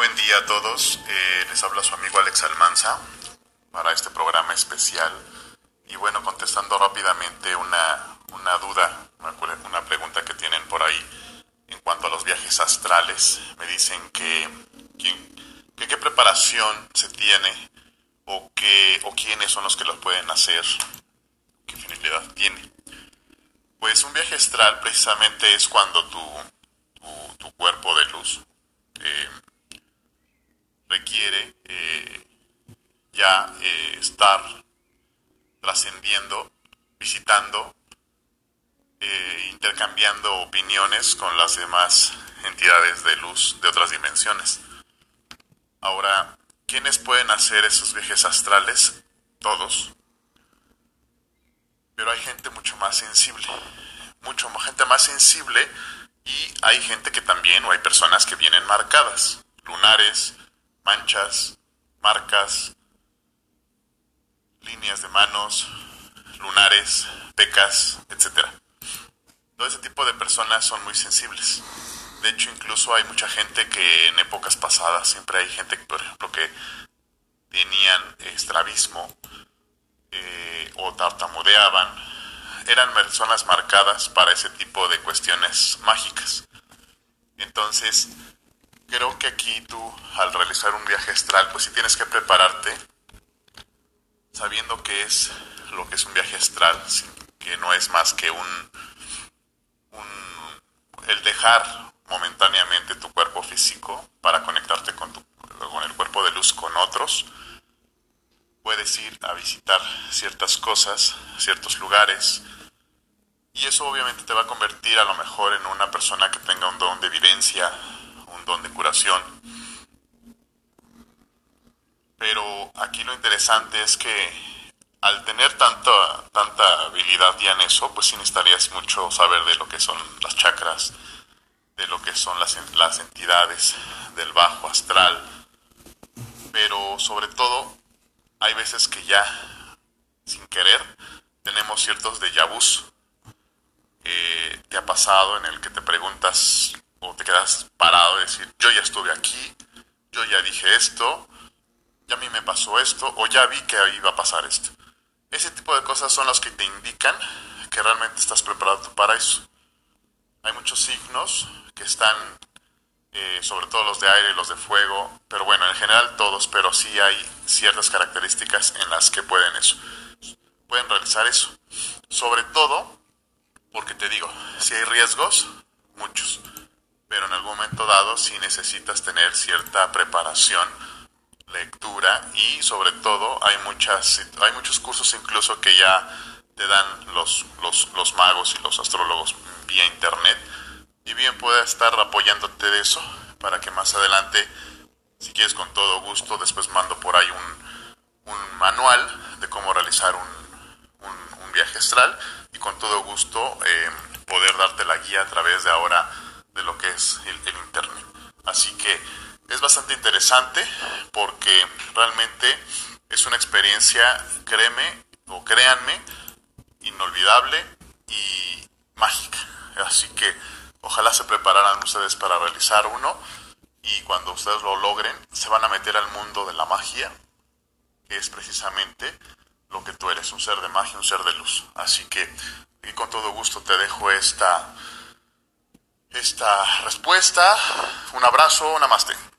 buen día a todos. Eh, les habla su amigo Alex Almanza para este programa especial. Y bueno, contestando rápidamente una, una duda, una, pregunta que tienen por ahí en cuanto a los viajes astrales. Me dicen que, que qué preparación se tiene o, qué, o quiénes son los que los pueden hacer, qué finalidad tiene. Pues un viaje astral precisamente es cuando tu, tu, tu cuerpo de luz eh, requiere eh, ya eh, estar trascendiendo, visitando, intercambiando opiniones con las demás entidades de luz de otras dimensiones. Ahora, ¿quiénes pueden hacer esos viajes astrales? Todos. Pero hay gente mucho más sensible, mucho gente más sensible y hay gente que también, o hay personas que vienen marcadas, lunares, manchas, marcas, líneas de manos, lunares, pecas, etc. Todo ese tipo de personas son muy sensibles. De hecho, incluso hay mucha gente que en épocas pasadas, siempre hay gente, por ejemplo, tenían estrabismo eh, o tartamudeaban eran personas marcadas para ese tipo de cuestiones mágicas. Entonces, creo que aquí tú, al realizar un viaje astral, pues sí tienes que prepararte sabiendo qué es lo que es un viaje astral, que no es más que un, el dejar momentáneamente tu cuerpo físico para conectarte con, tu, con el cuerpo de luz con otros. Puedes ir a visitar ciertas cosas, ciertos lugares, y eso obviamente te va a convertir a lo mejor en una persona que tenga un don de vivencia, un don de curación. Pero aquí lo interesante es que al tener tanta, tanta habilidad ya en eso, pues sí necesitarías mucho saber de lo que son las chakras, de lo que son las, las entidades del bajo astral. Pero sobre todo, hay veces que ya, sin querer, tenemos ciertos déjà vus eh, te ha pasado en el que te preguntas o te quedas parado y decir, yo ya estuve aquí, yo ya dije esto, ya a mí me pasó esto, o ya vi que iba a pasar esto. Ese tipo de cosas son las que te indican que realmente estás preparado para eso. Hay muchos signos que están, eh, sobre todo los de aire y los de fuego, pero bueno, en general todos, pero sí hay ciertas características en las que pueden eso. Pueden realizar eso. Sobre todo porque te digo, si hay riesgos, muchos, pero en algún momento dado sí necesitas tener cierta preparación, lectura y sobre todo hay, muchas, hay muchos cursos incluso que ya te dan los, los, los magos y los astrólogos vía internet y bien puedes estar apoyándote de eso para que más adelante, si quieres con todo gusto, después mando por ahí un, un manual de cómo realizar un, un, un viaje astral y con todo gusto eh, poder darte la guía a través de ahora de lo que es el, Internet. Así que es bastante interesante porque realmente es una experiencia, créeme o créanme, inolvidable y mágica. Así que ojalá se prepararan ustedes para realizar uno y cuando ustedes lo logren se van a meter al mundo de la magia, que es precisamente lo que tú eres, un ser de magia, un ser de luz. Así que y con todo gusto te dejo esta, esta respuesta. Un abrazo, namaste.